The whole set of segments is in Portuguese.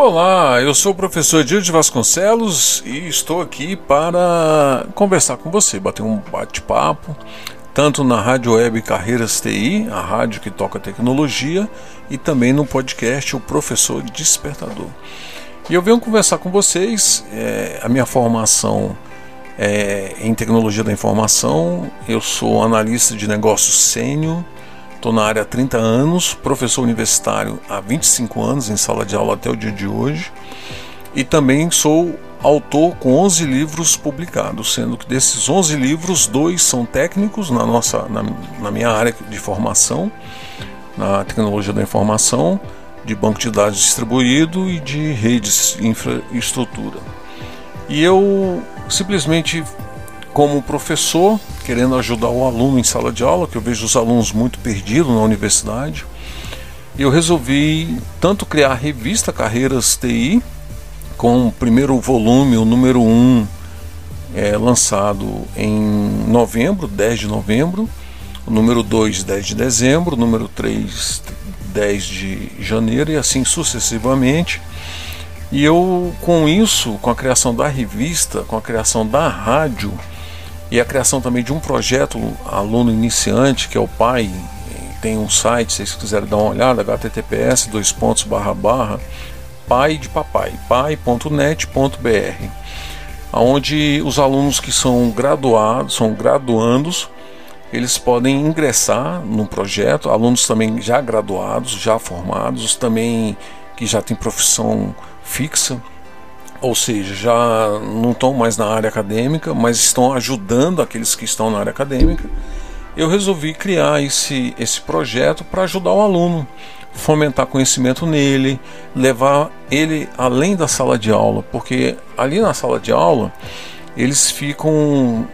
Olá, eu sou o professor Diego de Vasconcelos e estou aqui para conversar com você, bater um bate-papo, tanto na Rádio Web Carreiras TI, a rádio que toca tecnologia, e também no podcast O Professor Despertador. E eu venho conversar com vocês, é, a minha formação é em tecnologia da informação, eu sou analista de negócios sênior Estou na área há 30 anos, professor universitário há 25 anos em sala de aula até o dia de hoje. E também sou autor com 11 livros publicados, sendo que desses 11 livros, dois são técnicos na, nossa, na, na minha área de formação, na tecnologia da informação, de banco de dados distribuído e de redes infraestrutura. E eu simplesmente como professor, querendo ajudar o aluno em sala de aula, que eu vejo os alunos muito perdidos na universidade, eu resolvi tanto criar a revista Carreiras TI, com o primeiro volume, o número 1, é, lançado em novembro, 10 de novembro, o número 2, 10 de dezembro, o número 3, 10 de janeiro e assim sucessivamente. E eu, com isso, com a criação da revista, com a criação da rádio, e a criação também de um projeto aluno iniciante, que é o PAI, tem um site, se vocês quiserem dar uma olhada, https dois pontos barra barra pai de papai, pai.net.br, onde os alunos que são graduados, são graduandos, eles podem ingressar no projeto, alunos também já graduados, já formados, também que já têm profissão fixa, ou seja, já não estão mais na área acadêmica, mas estão ajudando aqueles que estão na área acadêmica. Eu resolvi criar esse, esse projeto para ajudar o aluno, fomentar conhecimento nele, levar ele além da sala de aula, porque ali na sala de aula eles ficam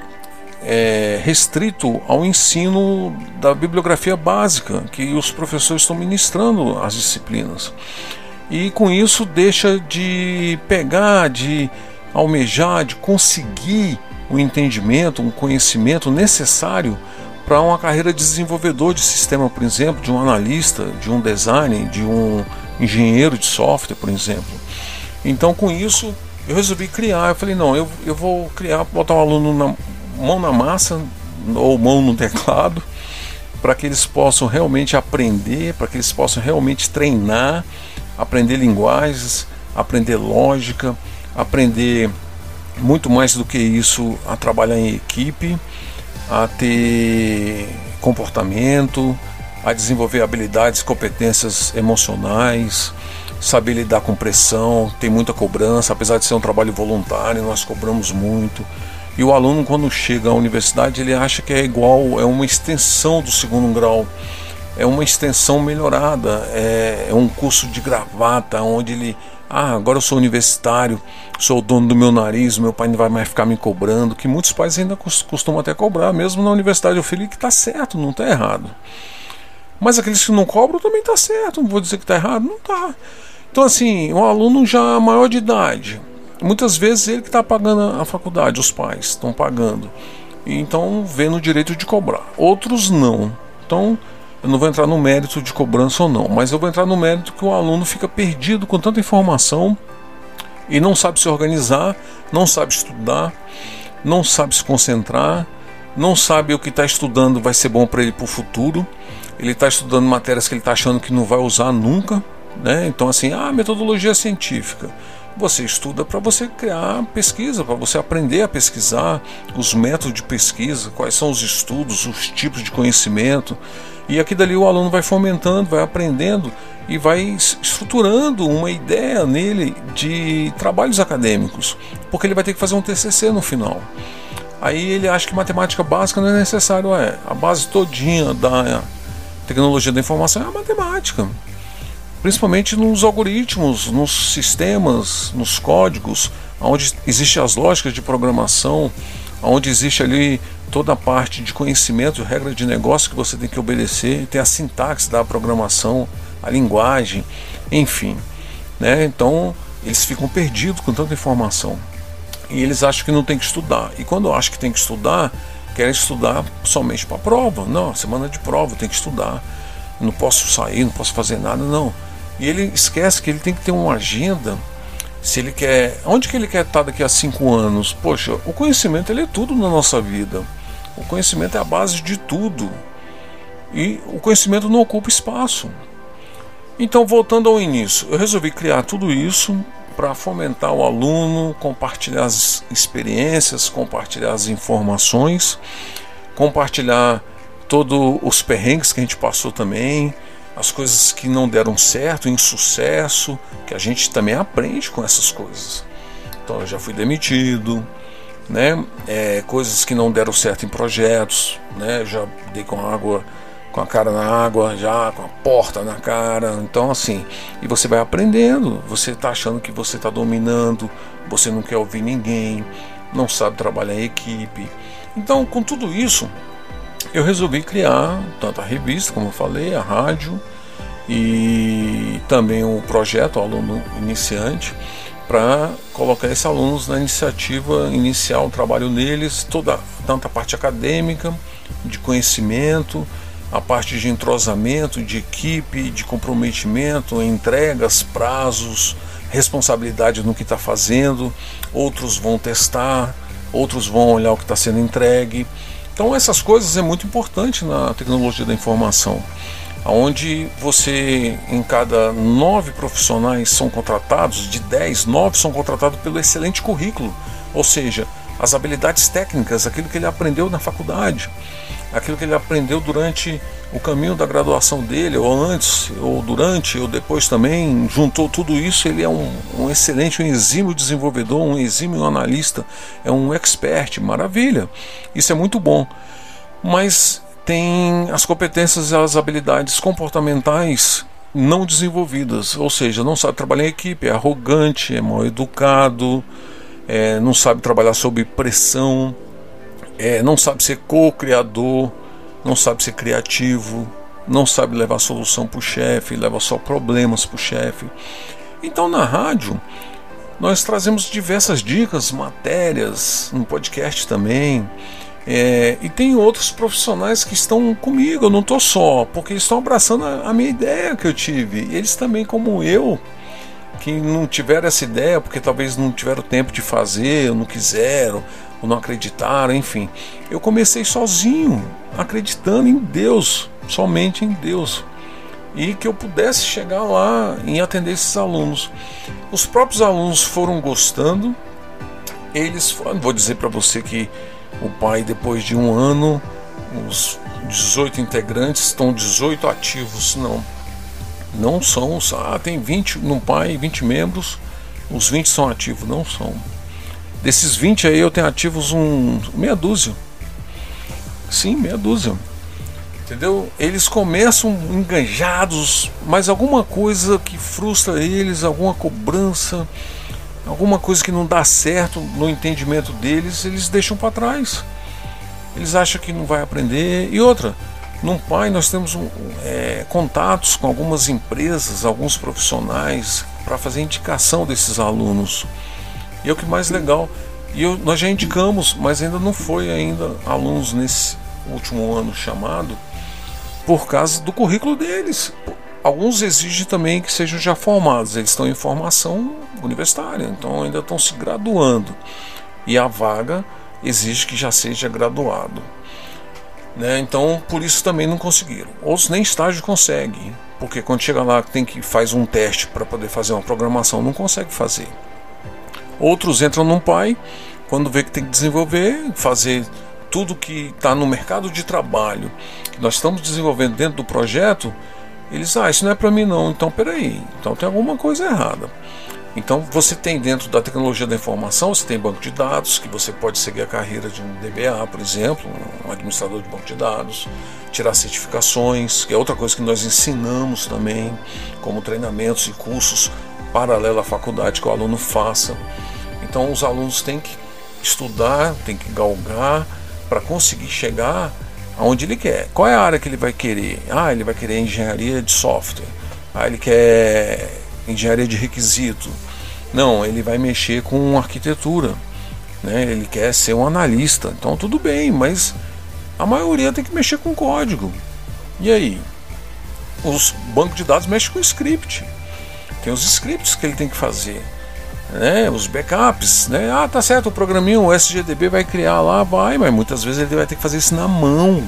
é, restrito ao ensino da bibliografia básica que os professores estão ministrando as disciplinas e com isso deixa de pegar, de almejar, de conseguir o um entendimento, um conhecimento necessário para uma carreira de desenvolvedor de sistema, por exemplo, de um analista, de um designer, de um engenheiro de software, por exemplo. Então, com isso, eu resolvi criar. Eu falei: não, eu, eu vou criar, botar o um aluno na mão na massa ou mão no teclado, para que eles possam realmente aprender, para que eles possam realmente treinar aprender linguagens, aprender lógica, aprender muito mais do que isso a trabalhar em equipe, a ter comportamento, a desenvolver habilidades, competências emocionais, saber lidar com pressão, tem muita cobrança, apesar de ser um trabalho voluntário, nós cobramos muito. E o aluno quando chega à universidade, ele acha que é igual, é uma extensão do segundo grau é uma extensão melhorada, é, é um curso de gravata, onde ele ah, agora eu sou universitário, sou o dono do meu nariz, meu pai não vai mais ficar me cobrando, que muitos pais ainda costumam até cobrar, mesmo na universidade. Eu falei que está certo, não está errado. Mas aqueles que não cobram também está certo, não vou dizer que está errado, não está. Então, assim, um aluno já maior de idade, muitas vezes ele que está pagando a faculdade, os pais estão pagando, então vendo o direito de cobrar. Outros não. Então, eu não vou entrar no mérito de cobrança ou não, mas eu vou entrar no mérito que o aluno fica perdido com tanta informação e não sabe se organizar, não sabe estudar, não sabe se concentrar, não sabe o que está estudando vai ser bom para ele para o futuro. Ele está estudando matérias que ele está achando que não vai usar nunca, né? Então assim, ah, metodologia científica. Você estuda para você criar pesquisa, para você aprender a pesquisar, os métodos de pesquisa, quais são os estudos, os tipos de conhecimento. E aqui dali o aluno vai fomentando, vai aprendendo e vai estruturando uma ideia nele de trabalhos acadêmicos, porque ele vai ter que fazer um TCC no final. Aí ele acha que matemática básica não é necessário. É, a base todinha da tecnologia da informação é a matemática. Principalmente nos algoritmos, nos sistemas, nos códigos, onde existem as lógicas de programação, onde existe ali toda a parte de conhecimento, regra de negócio que você tem que obedecer, tem a sintaxe da programação, a linguagem, enfim. Né? Então eles ficam perdidos com tanta informação e eles acham que não tem que estudar. E quando acham que tem que estudar, querem estudar somente para prova. Não, semana de prova tem que estudar. Não posso sair, não posso fazer nada, não. E ele esquece que ele tem que ter uma agenda. Se ele quer, onde que ele quer estar daqui a cinco anos? Poxa, o conhecimento ele é tudo na nossa vida. O conhecimento é a base de tudo. E o conhecimento não ocupa espaço. Então, voltando ao início, eu resolvi criar tudo isso para fomentar o aluno, compartilhar as experiências, compartilhar as informações, compartilhar todos os perrengues que a gente passou também, as coisas que não deram certo, insucesso, que a gente também aprende com essas coisas. Então eu já fui demitido, né? É, coisas que não deram certo em projetos, né? Já dei com água com a cara na água, já com a porta na cara. Então, assim, e você vai aprendendo. Você está achando que você está dominando, você não quer ouvir ninguém, não sabe trabalhar em equipe. Então, com tudo isso, eu resolvi criar tanto a revista, como eu falei, a rádio e também o projeto Aluno Iniciante para colocar esses alunos na iniciativa inicial, o trabalho neles, toda tanto a parte acadêmica, de conhecimento, a parte de entrosamento, de equipe, de comprometimento, entregas, prazos, responsabilidade no que está fazendo. Outros vão testar, outros vão olhar o que está sendo entregue. Então essas coisas é muito importante na tecnologia da informação, onde você em cada nove profissionais são contratados, de dez, nove são contratados pelo excelente currículo, ou seja, as habilidades técnicas, aquilo que ele aprendeu na faculdade aquilo que ele aprendeu durante o caminho da graduação dele, ou antes, ou durante, ou depois também, juntou tudo isso, ele é um, um excelente, um exímio desenvolvedor, um exímio analista, é um expert, maravilha. Isso é muito bom. Mas tem as competências e as habilidades comportamentais não desenvolvidas, ou seja, não sabe trabalhar em equipe, é arrogante, é mal educado, é, não sabe trabalhar sob pressão, é, não sabe ser co-criador, não sabe ser criativo, não sabe levar solução para o chefe, leva só problemas para o chefe. Então na rádio nós trazemos diversas dicas, matérias, no podcast também. É, e tem outros profissionais que estão comigo, eu não estou só, porque eles estão abraçando a, a minha ideia que eu tive. E eles também, como eu, que não tiveram essa ideia, porque talvez não tiveram tempo de fazer, ou não quiseram, ou não acreditaram, enfim. Eu comecei sozinho, acreditando em Deus, somente em Deus. E que eu pudesse chegar lá e atender esses alunos. Os próprios alunos foram gostando. Eles, vou dizer para você que o pai, depois de um ano, os 18 integrantes estão 18 ativos, não. Não são, ah, tem 20 no pai, 20 membros, os 20 são ativos, não são. Desses 20 aí eu tenho ativos um meia dúzia. Sim, meia dúzia. Entendeu? Eles começam enganjados, mas alguma coisa que frustra eles, alguma cobrança, alguma coisa que não dá certo no entendimento deles, eles deixam para trás. Eles acham que não vai aprender. E outra, num pai nós temos é, contatos com algumas empresas, alguns profissionais para fazer indicação desses alunos. E é o que mais legal. E eu, nós já indicamos, mas ainda não foi ainda alunos nesse último ano chamado, por causa do currículo deles. Alguns exigem também que sejam já formados, eles estão em formação universitária, então ainda estão se graduando. E a vaga exige que já seja graduado. Né? Então, por isso também não conseguiram. Outros nem estágio conseguem, porque quando chega lá tem que faz um teste para poder fazer uma programação, não consegue fazer. Outros entram num pai, quando vê que tem que desenvolver, fazer tudo que está no mercado de trabalho que nós estamos desenvolvendo dentro do projeto, eles, ah, isso não é para mim não, então peraí, então tem alguma coisa errada. Então você tem dentro da tecnologia da informação, você tem banco de dados, que você pode seguir a carreira de um DBA, por exemplo, um administrador de banco de dados, tirar certificações, que é outra coisa que nós ensinamos também, como treinamentos e cursos paralelo à faculdade que o aluno faça. Então os alunos têm que estudar, têm que galgar para conseguir chegar aonde ele quer. Qual é a área que ele vai querer? Ah, ele vai querer engenharia de software. Ah, ele quer engenharia de requisito. Não, ele vai mexer com arquitetura. Né? Ele quer ser um analista. Então tudo bem, mas a maioria tem que mexer com código. E aí? Os bancos de dados mexem com script. Tem os scripts que ele tem que fazer. Né, os backups, né? Ah, tá certo, o programinho, o SGDB vai criar lá, vai, mas muitas vezes ele vai ter que fazer isso na mão,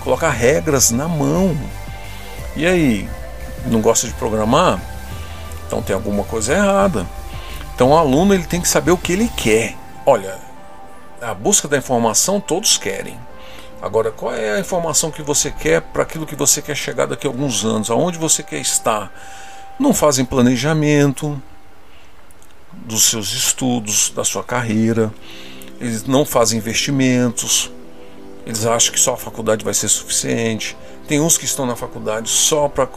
colocar regras na mão. E aí, não gosta de programar? Então tem alguma coisa errada. Então o aluno ele tem que saber o que ele quer. Olha, a busca da informação todos querem. Agora, qual é a informação que você quer para aquilo que você quer chegar daqui a alguns anos? Aonde você quer estar? Não fazem planejamento dos seus estudos, da sua carreira. Eles não fazem investimentos. Eles acham que só a faculdade vai ser suficiente. Tem uns que estão na faculdade só para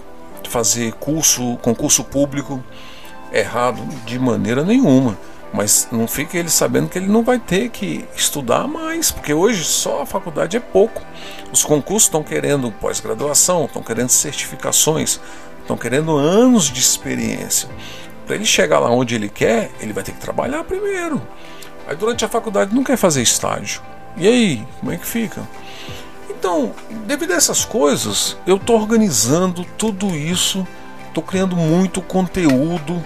fazer curso, concurso público, errado de maneira nenhuma. Mas não fica ele sabendo que ele não vai ter que estudar mais, porque hoje só a faculdade é pouco. Os concursos estão querendo pós-graduação, estão querendo certificações, estão querendo anos de experiência. Para ele chegar lá onde ele quer, ele vai ter que trabalhar primeiro. Aí durante a faculdade não quer fazer estágio. E aí, como é que fica? Então, devido a essas coisas, eu estou organizando tudo isso, estou criando muito conteúdo,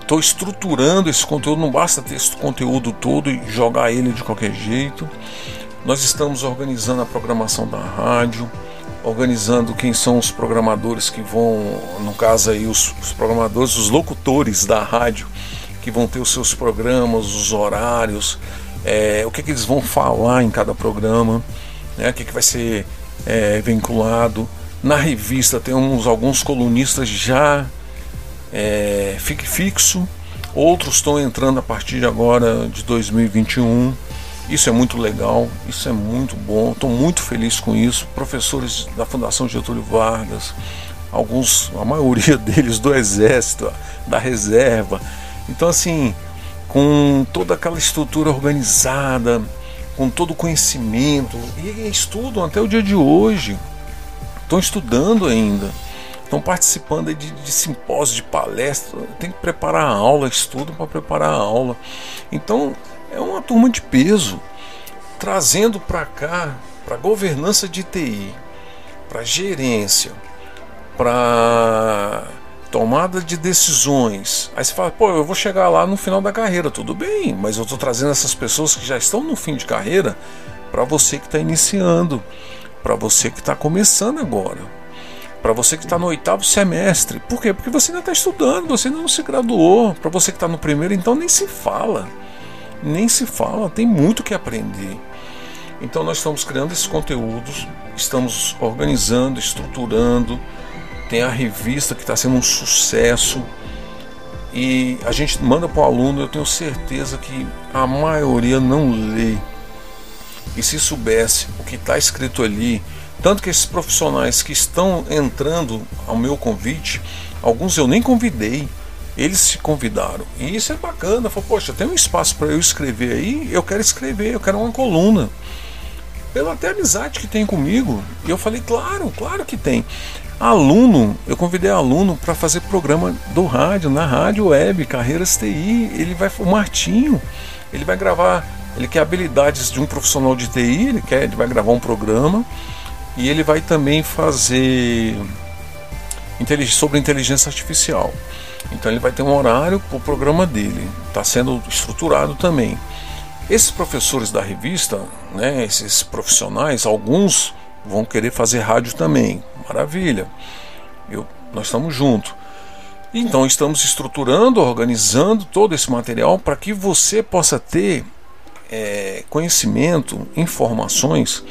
estou estruturando esse conteúdo. Não basta ter esse conteúdo todo e jogar ele de qualquer jeito. Nós estamos organizando a programação da rádio, organizando quem são os programadores que vão, no caso aí, os, os programadores, os locutores da rádio, que vão ter os seus programas, os horários, é, o que, que eles vão falar em cada programa né, o que, que vai ser é, vinculado. Na revista temos alguns colunistas já é, fixo, outros estão entrando a partir de agora de 2021. Isso é muito legal, isso é muito bom, estou muito feliz com isso. Professores da Fundação Getúlio Vargas, alguns, a maioria deles do Exército, da Reserva. Então, assim, com toda aquela estrutura organizada, com todo o conhecimento e estudam até o dia de hoje. Estão estudando ainda, estão participando de, de simpósios, de palestras. Tem que preparar a aula, estudam para preparar a aula. Então é uma turma de peso, trazendo para cá, para governança de TI, para gerência, para tomada de decisões. Aí você fala, pô, eu vou chegar lá no final da carreira, tudo bem, mas eu estou trazendo essas pessoas que já estão no fim de carreira para você que está iniciando, para você que está começando agora, para você que está no oitavo semestre. Por quê? Porque você ainda está estudando, você ainda não se graduou. Para você que está no primeiro, então nem se fala, nem se fala, tem muito que aprender. Então nós estamos criando esses conteúdos, estamos organizando, estruturando tem a revista que está sendo um sucesso e a gente manda para o aluno. Eu tenho certeza que a maioria não lê. E se soubesse o que está escrito ali, tanto que esses profissionais que estão entrando ao meu convite, alguns eu nem convidei, eles se convidaram. E isso é bacana. Falei, poxa, tem um espaço para eu escrever aí, eu quero escrever, eu quero uma coluna. Pela até amizade que tem comigo. E eu falei, claro, claro que tem. Aluno, eu convidei aluno para fazer programa do rádio, na rádio web, Carreiras TI. Ele vai, o Martinho, ele vai gravar, ele quer habilidades de um profissional de TI, ele quer, ele vai gravar um programa e ele vai também fazer sobre inteligência artificial. Então ele vai ter um horário para o programa dele, está sendo estruturado também. Esses professores da revista, né, esses profissionais, alguns vão querer fazer rádio também. Maravilha. Eu, nós estamos juntos. Então estamos estruturando, organizando todo esse material para que você possa ter é, conhecimento, informações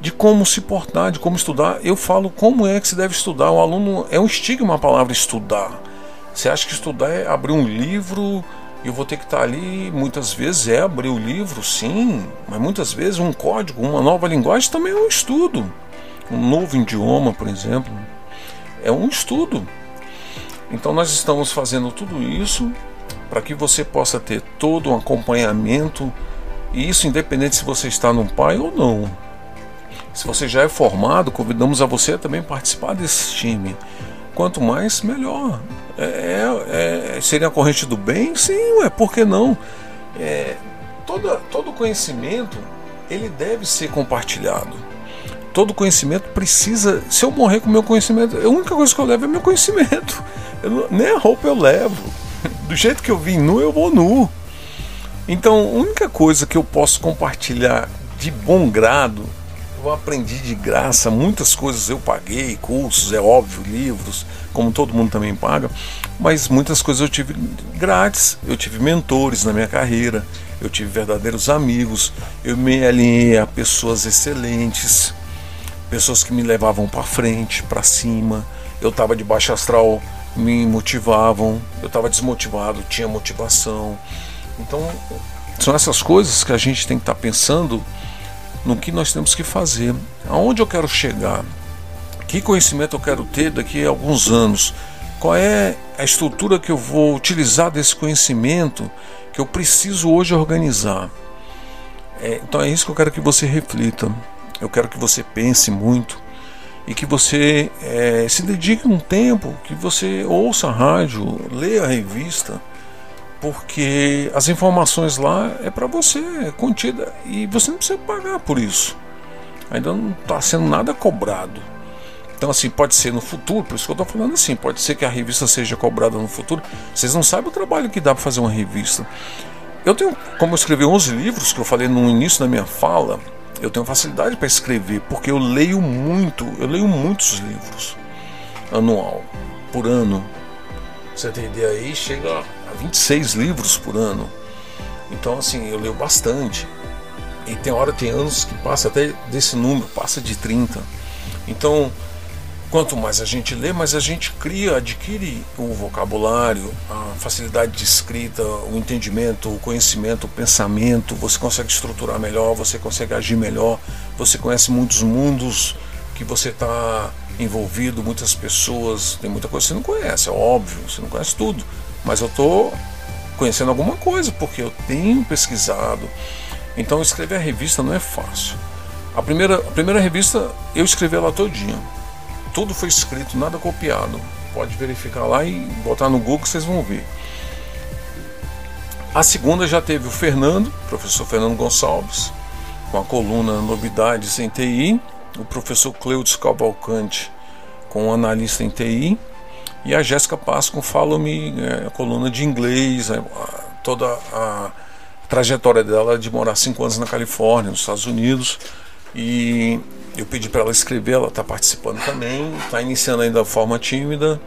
de como se portar, de como estudar. Eu falo como é que se deve estudar. O aluno é um estigma a palavra estudar. Você acha que estudar é abrir um livro e eu vou ter que estar ali? Muitas vezes é abrir o livro, sim, mas muitas vezes um código, uma nova linguagem também é um estudo. Um novo idioma, por exemplo, é um estudo. Então nós estamos fazendo tudo isso para que você possa ter todo um acompanhamento, e isso independente se você está no pai ou não. Se você já é formado, convidamos a você também participar desse time. Quanto mais, melhor. É, é, é, seria a corrente do bem? Sim, é por que não? É, toda, todo conhecimento ele deve ser compartilhado. Todo conhecimento precisa. Se eu morrer com meu conhecimento, a única coisa que eu levo é meu conhecimento. Eu, nem a roupa eu levo. Do jeito que eu vim nu, eu vou nu. Então, a única coisa que eu posso compartilhar de bom grado eu aprendi de graça, muitas coisas eu paguei, cursos, é óbvio, livros, como todo mundo também paga, mas muitas coisas eu tive grátis. Eu tive mentores na minha carreira, eu tive verdadeiros amigos, eu me alinhei a pessoas excelentes, pessoas que me levavam para frente, para cima. Eu estava de baixo astral, me motivavam, eu estava desmotivado, tinha motivação. Então, são essas coisas que a gente tem que estar tá pensando no que nós temos que fazer, aonde eu quero chegar, que conhecimento eu quero ter daqui a alguns anos, qual é a estrutura que eu vou utilizar desse conhecimento que eu preciso hoje organizar. É, então é isso que eu quero que você reflita, eu quero que você pense muito e que você é, se dedique um tempo, que você ouça a rádio, leia a revista porque as informações lá é para você, é contida e você não precisa pagar por isso. Ainda não está sendo nada cobrado. Então, assim, pode ser no futuro, por isso que eu estou falando assim, pode ser que a revista seja cobrada no futuro. Vocês não sabem o trabalho que dá para fazer uma revista. Eu tenho, como eu escrevi 11 livros, que eu falei no início da minha fala, eu tenho facilidade para escrever, porque eu leio muito, eu leio muitos livros anual, por ano. Você tem ideia aí, chega 26 livros por ano. Então, assim, eu leio bastante. E tem hora, tem anos que passa até desse número, passa de 30. Então, quanto mais a gente lê, mais a gente cria, adquire o vocabulário, a facilidade de escrita, o entendimento, o conhecimento, o pensamento. Você consegue estruturar melhor, você consegue agir melhor, você conhece muitos mundos que você está envolvido, muitas pessoas. Tem muita coisa que você não conhece, é óbvio, você não conhece tudo mas eu estou conhecendo alguma coisa porque eu tenho pesquisado. Então escrever a revista não é fácil. A primeira, a primeira revista eu escrevi ela todinha. Tudo foi escrito, nada copiado. Pode verificar lá e botar no Google que vocês vão ver. A segunda já teve o Fernando, professor Fernando Gonçalves, com a coluna Novidades em TI, o professor Cleudes Cavalcante, com analista em TI, e a Jéssica Paz com Follow Me, é, coluna de inglês, é, toda a trajetória dela de morar cinco anos na Califórnia, nos Estados Unidos. E eu pedi para ela escrever, ela está participando também, está iniciando ainda de forma tímida,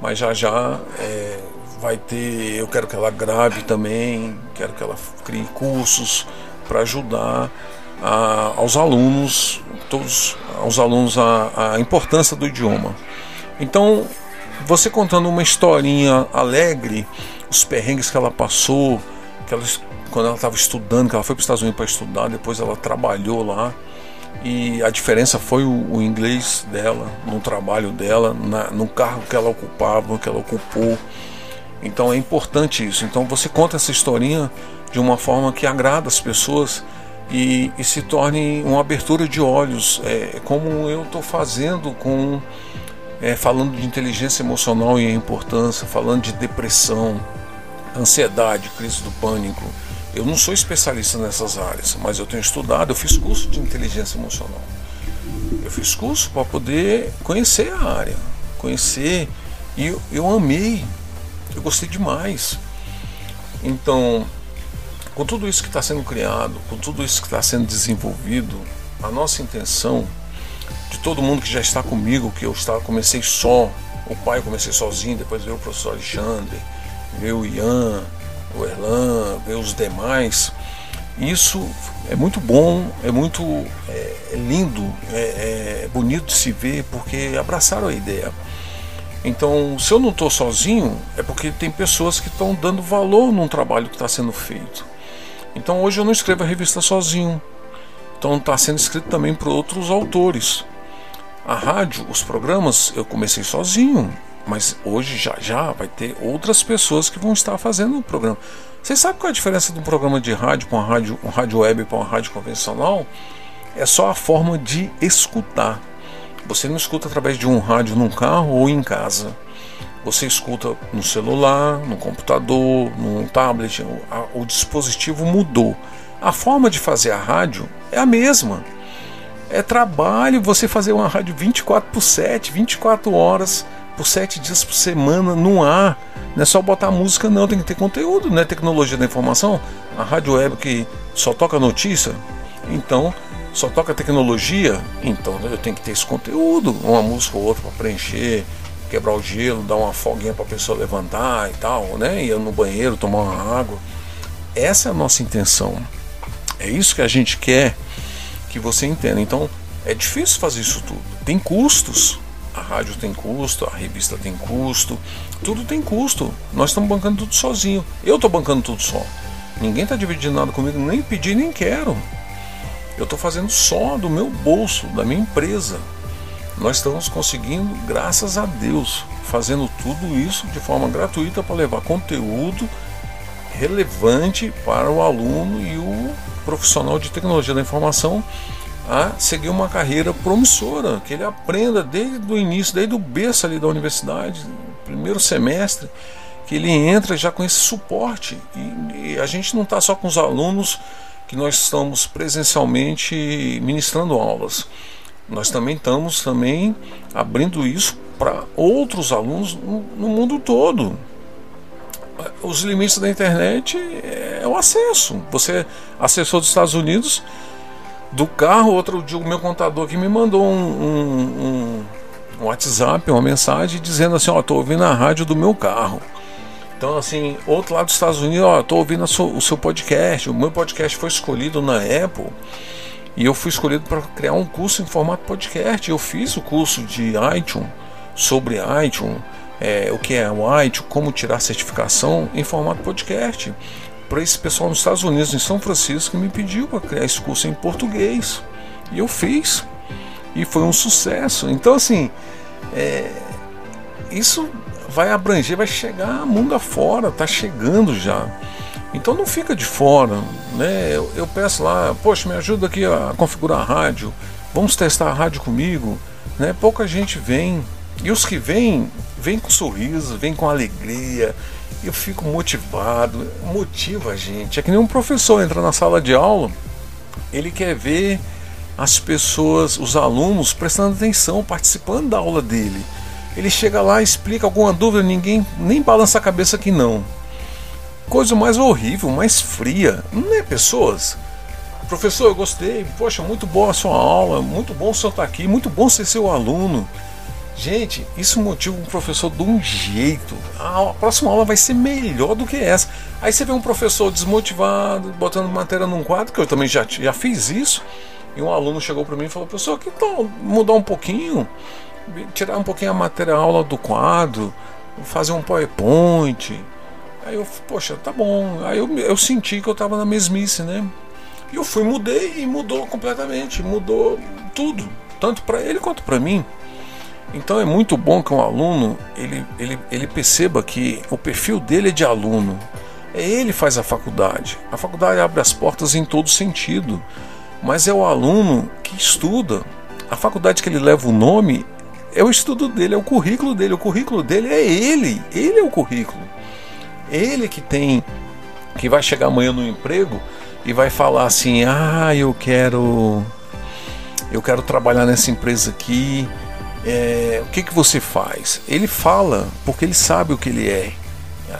mas já já é, vai ter. Eu quero que ela grave também, quero que ela crie cursos para ajudar a, aos alunos, todos aos alunos a, a importância do idioma. Então você contando uma historinha alegre, os perrengues que ela passou, que ela, quando ela estava estudando, que ela foi para os Estados Unidos para estudar, depois ela trabalhou lá e a diferença foi o, o inglês dela, no trabalho dela, na, no carro que ela ocupava, que ela ocupou. Então é importante isso. Então você conta essa historinha de uma forma que agrada as pessoas e, e se torne uma abertura de olhos, é, como eu estou fazendo com é, falando de inteligência emocional e a importância, falando de depressão, ansiedade, crise do pânico. Eu não sou especialista nessas áreas, mas eu tenho estudado, eu fiz curso de inteligência emocional. Eu fiz curso para poder conhecer a área, conhecer, e eu, eu amei, eu gostei demais. Então, com tudo isso que está sendo criado, com tudo isso que está sendo desenvolvido, a nossa intenção de todo mundo que já está comigo, que eu estava, comecei só, o pai eu comecei sozinho, depois veio o professor Alexandre, veio o Ian, o Erlan, veio os demais. Isso é muito bom, é muito é, é lindo, é, é bonito de se ver, porque abraçaram a ideia. Então, se eu não estou sozinho, é porque tem pessoas que estão dando valor num trabalho que está sendo feito. Então, hoje eu não escrevo a revista sozinho. Então, está sendo escrito também por outros autores. A rádio, os programas, eu comecei sozinho, mas hoje já já vai ter outras pessoas que vão estar fazendo o programa. Vocês sabem qual é a diferença de um programa de rádio para uma rádio, um rádio web para uma rádio convencional? É só a forma de escutar. Você não escuta através de um rádio num carro ou em casa. Você escuta no celular, no computador, no tablet. O, o dispositivo mudou. A forma de fazer a rádio é a mesma. É trabalho você fazer uma rádio 24 por 7, 24 horas por 7 dias por semana no ar. Não é só botar música, não, tem que ter conteúdo, não é tecnologia da informação. A rádio web que só toca notícia, então só toca tecnologia, então eu tenho que ter esse conteúdo, uma música ou outra para preencher, quebrar o gelo, dar uma folguinha para a pessoa levantar e tal, né? Ir no banheiro, tomar uma água. Essa é a nossa intenção. É isso que a gente quer que você entenda. Então, é difícil fazer isso tudo. Tem custos. A rádio tem custo, a revista tem custo, tudo tem custo. Nós estamos bancando tudo sozinho. Eu estou bancando tudo só. Ninguém está dividindo nada comigo, nem pedi, nem quero. Eu estou fazendo só do meu bolso, da minha empresa. Nós estamos conseguindo, graças a Deus, fazendo tudo isso de forma gratuita para levar conteúdo relevante para o aluno e o profissional de tecnologia da informação a seguir uma carreira promissora, que ele aprenda desde o início, desde o berço ali da universidade, primeiro semestre, que ele entra já com esse suporte. E, e a gente não está só com os alunos que nós estamos presencialmente ministrando aulas. Nós também estamos também abrindo isso para outros alunos no, no mundo todo. Os limites da internet é o acesso. Você acessou dos Estados Unidos do carro, outro dia o meu contador aqui me mandou um, um, um WhatsApp, uma mensagem dizendo assim, ó, tô ouvindo a rádio do meu carro. Então, assim, outro lado dos Estados Unidos, ó, tô ouvindo o seu podcast. O meu podcast foi escolhido na Apple e eu fui escolhido para criar um curso em formato podcast. Eu fiz o curso de iTunes sobre iTunes, é, o que é iTunes, como tirar certificação em formato podcast. Para esse pessoal nos Estados Unidos, em São Francisco, que me pediu para criar esse curso em português. E eu fiz. E foi um sucesso. Então, assim, é, isso vai abranger, vai chegar mundo afora, tá chegando já. Então não fica de fora, né? Eu, eu, peço lá, poxa, me ajuda aqui a configurar a rádio, vamos testar a rádio comigo, né? Pouca gente vem e os que vêm, vêm com sorriso, vêm com alegria. Eu fico motivado, motiva a gente. É que nem um professor entra na sala de aula, ele quer ver as pessoas, os alunos prestando atenção, participando da aula dele. Ele chega lá, explica alguma dúvida, ninguém nem balança a cabeça que não. Coisa mais horrível, mais fria. Não é pessoas? Professor, eu gostei. Poxa, muito boa a sua aula. Muito bom o senhor estar aqui. Muito bom ser seu aluno. Gente, isso motiva um professor de um jeito. A próxima aula vai ser melhor do que essa. Aí você vê um professor desmotivado, botando matéria num quadro, que eu também já, já fiz isso. E um aluno chegou para mim e falou: professor, que tal mudar um pouquinho? tirar um pouquinho a matéria aula do quadro, fazer um PowerPoint. Aí eu, poxa, tá bom. Aí eu, eu senti que eu tava na mesmice, né? E eu fui, mudei e mudou completamente, mudou tudo, tanto para ele quanto para mim. Então é muito bom que um aluno ele, ele, ele perceba que o perfil dele é de aluno. É ele faz a faculdade. A faculdade abre as portas em todo sentido, mas é o aluno que estuda. A faculdade que ele leva o nome é o estudo dele, é o currículo dele. O currículo dele é ele. Ele é o currículo. Ele que tem, que vai chegar amanhã no emprego e vai falar assim: ah, eu quero, eu quero trabalhar nessa empresa aqui. É, o que que você faz? Ele fala porque ele sabe o que ele é.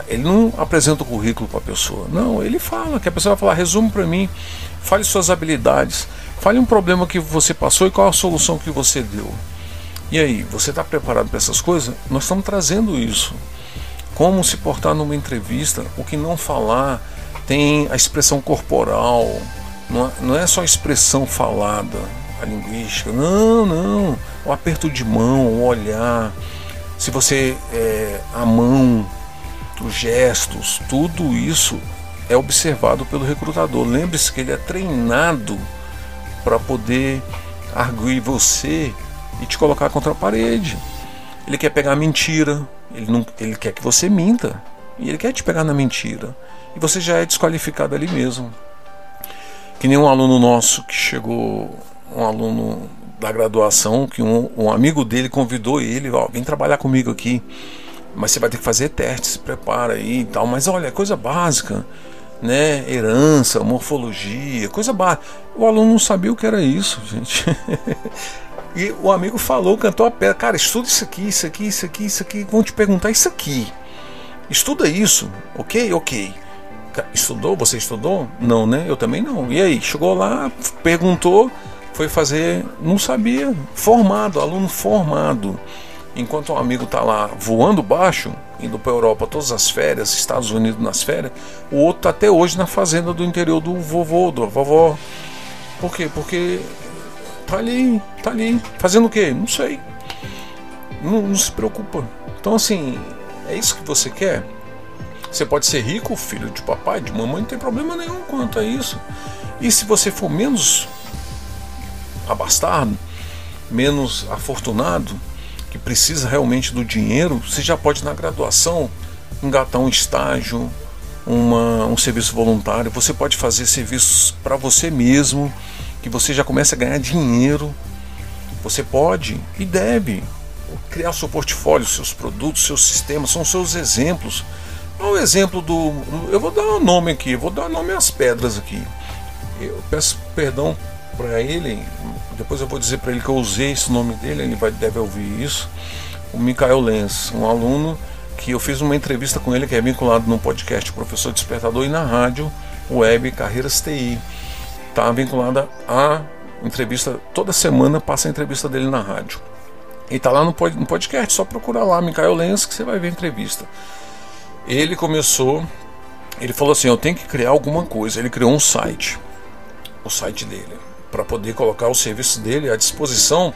Ele não apresenta o currículo para a pessoa. Não, ele fala que a pessoa vai falar: resume para mim, fale suas habilidades, fale um problema que você passou e qual a solução que você deu. E aí, você está preparado para essas coisas? Nós estamos trazendo isso. Como se portar numa entrevista, o que não falar, tem a expressão corporal, não é, é só a expressão falada, a linguística, não, não, o aperto de mão, o olhar, se você é, a mão, os gestos, tudo isso é observado pelo recrutador. Lembre-se que ele é treinado para poder arguir você e te colocar contra a parede. Ele quer pegar a mentira, ele, não, ele quer que você minta e ele quer te pegar na mentira. E você já é desqualificado ali mesmo. Que nem um aluno nosso que chegou, um aluno da graduação, que um, um amigo dele convidou ele, ó, vem trabalhar comigo aqui. Mas você vai ter que fazer teste, se prepara aí e tal. Mas olha, é coisa básica né, herança, morfologia, coisa básica. O aluno não sabia o que era isso, gente. e o amigo falou, cantou a pedra, cara, estuda isso aqui, isso aqui, isso aqui, isso aqui, vão te perguntar isso aqui. Estuda isso, ok? Ok. Estudou? Você estudou? Não, né? Eu também não. E aí? Chegou lá, perguntou, foi fazer, não sabia. Formado, aluno formado. Enquanto o amigo está lá voando baixo, indo para a Europa todas as férias, Estados Unidos nas férias, o outro está até hoje na fazenda do interior do vovô, da vovó. Por quê? Porque tá ali, tá ali. Fazendo o quê? Não sei. Não, não se preocupa. Então assim, é isso que você quer? Você pode ser rico, filho de papai, de mamãe, não tem problema nenhum quanto a isso. E se você for menos abastado, menos afortunado, que precisa realmente do dinheiro, você já pode na graduação engatar um estágio, uma, um serviço voluntário, você pode fazer serviços para você mesmo, que você já começa a ganhar dinheiro. Você pode e deve criar seu portfólio, seus produtos, seus sistemas, são seus exemplos. Olha o exemplo do. Eu vou dar um nome aqui, vou dar nome às pedras aqui. Eu peço perdão para ele, depois eu vou dizer para ele que eu usei esse nome dele, ele vai, deve ouvir isso. O Mikael Lenz, um aluno que eu fiz uma entrevista com ele que é vinculado no podcast Professor Despertador e na rádio web Carreiras TI. Está vinculada a entrevista, toda semana passa a entrevista dele na rádio. E está lá no, podcast, só procurar lá Mikael Lenz que você vai ver a entrevista. Ele começou, ele falou assim: Eu tenho que criar alguma coisa. Ele criou um site, o site dele para poder colocar o serviço dele à disposição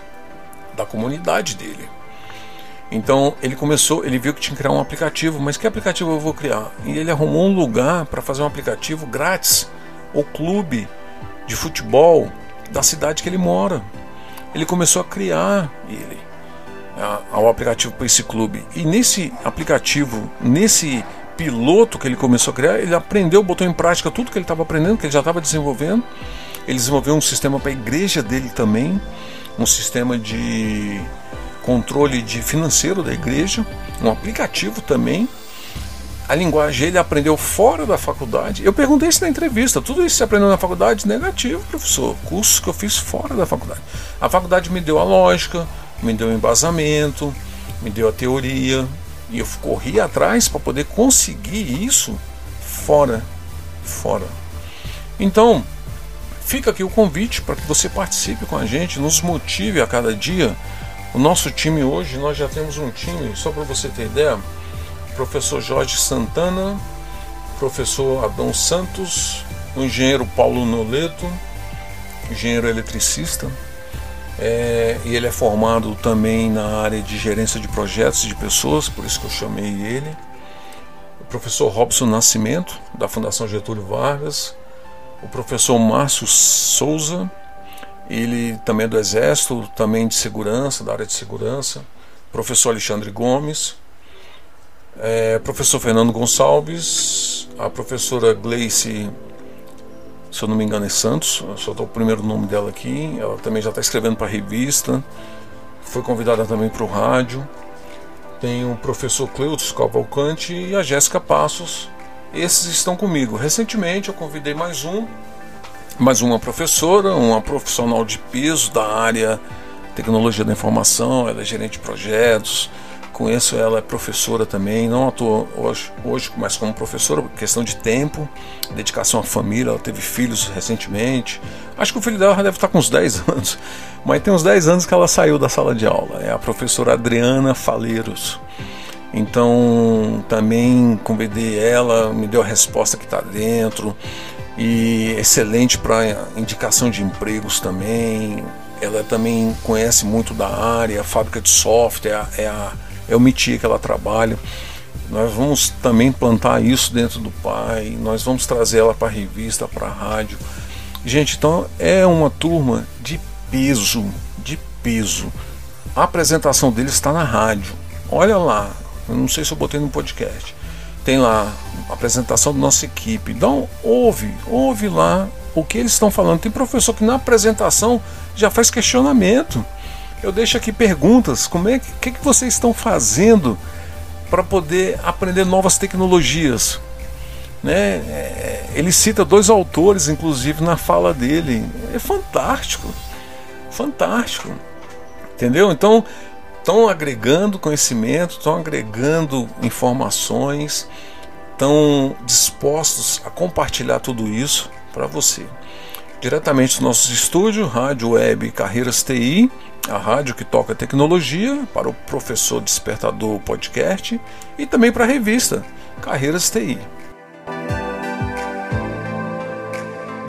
da comunidade dele. Então ele começou, ele viu que tinha que criar um aplicativo, mas que aplicativo eu vou criar? E ele arrumou um lugar para fazer um aplicativo grátis, o clube de futebol da cidade que ele mora. Ele começou a criar ele o aplicativo para esse clube. E nesse aplicativo, nesse piloto que ele começou a criar, ele aprendeu, botou em prática tudo que ele estava aprendendo, que ele já estava desenvolvendo ele desenvolveu um sistema para a igreja dele também, um sistema de controle de financeiro da igreja, um aplicativo também. A linguagem ele aprendeu fora da faculdade. Eu perguntei isso na entrevista. Tudo isso você aprendeu na faculdade? Negativo, professor. Cursos que eu fiz fora da faculdade. A faculdade me deu a lógica, me deu o embasamento, me deu a teoria. E eu corri atrás para poder conseguir isso fora. Fora. Então, Fica aqui o convite para que você participe com a gente, nos motive a cada dia. O nosso time hoje, nós já temos um time, só para você ter ideia: professor Jorge Santana, professor Adão Santos, o engenheiro Paulo Noleto, engenheiro eletricista, é, e ele é formado também na área de gerência de projetos de pessoas, por isso que eu chamei ele. O professor Robson Nascimento, da Fundação Getúlio Vargas, o professor Márcio Souza, ele também é do Exército, também de segurança, da área de segurança, professor Alexandre Gomes, é, professor Fernando Gonçalves, a professora Gleice, se eu não me engano é Santos, só estou o primeiro nome dela aqui, ela também já está escrevendo para a revista, foi convidada também para o rádio, tem o professor Cleutos Cavalcante e a Jéssica Passos, esses estão comigo. Recentemente eu convidei mais um, mais uma professora, uma profissional de peso da área tecnologia da informação, ela é gerente de projetos. Conheço ela, é professora também, não atua hoje, hoje, mas como professora, questão de tempo, dedicação à família, ela teve filhos recentemente. Acho que o filho dela deve estar com uns 10 anos, mas tem uns 10 anos que ela saiu da sala de aula. É a professora Adriana Faleiros. Então também convidei ela, me deu a resposta que está dentro e excelente para indicação de empregos também. Ela também conhece muito da área, a fábrica de software é a, é o métier que ela trabalha. Nós vamos também plantar isso dentro do pai, nós vamos trazer ela para a revista, para a rádio. Gente, então é uma turma de peso, de peso. A apresentação deles está na rádio. Olha lá, eu não sei se eu botei no podcast. Tem lá a apresentação da nossa equipe. Então, ouve, ouve lá o que eles estão falando. Tem professor que na apresentação já faz questionamento. Eu deixo aqui perguntas. Como é que, que, que vocês estão fazendo para poder aprender novas tecnologias? Né? É, ele cita dois autores, inclusive, na fala dele. É fantástico. Fantástico. Entendeu? Então, estão agregando conhecimento, estão agregando informações, estão dispostos a compartilhar tudo isso para você. Diretamente dos nossos estúdios, Rádio Web Carreiras TI, a rádio que toca tecnologia, para o professor despertador podcast e também para a revista Carreiras TI.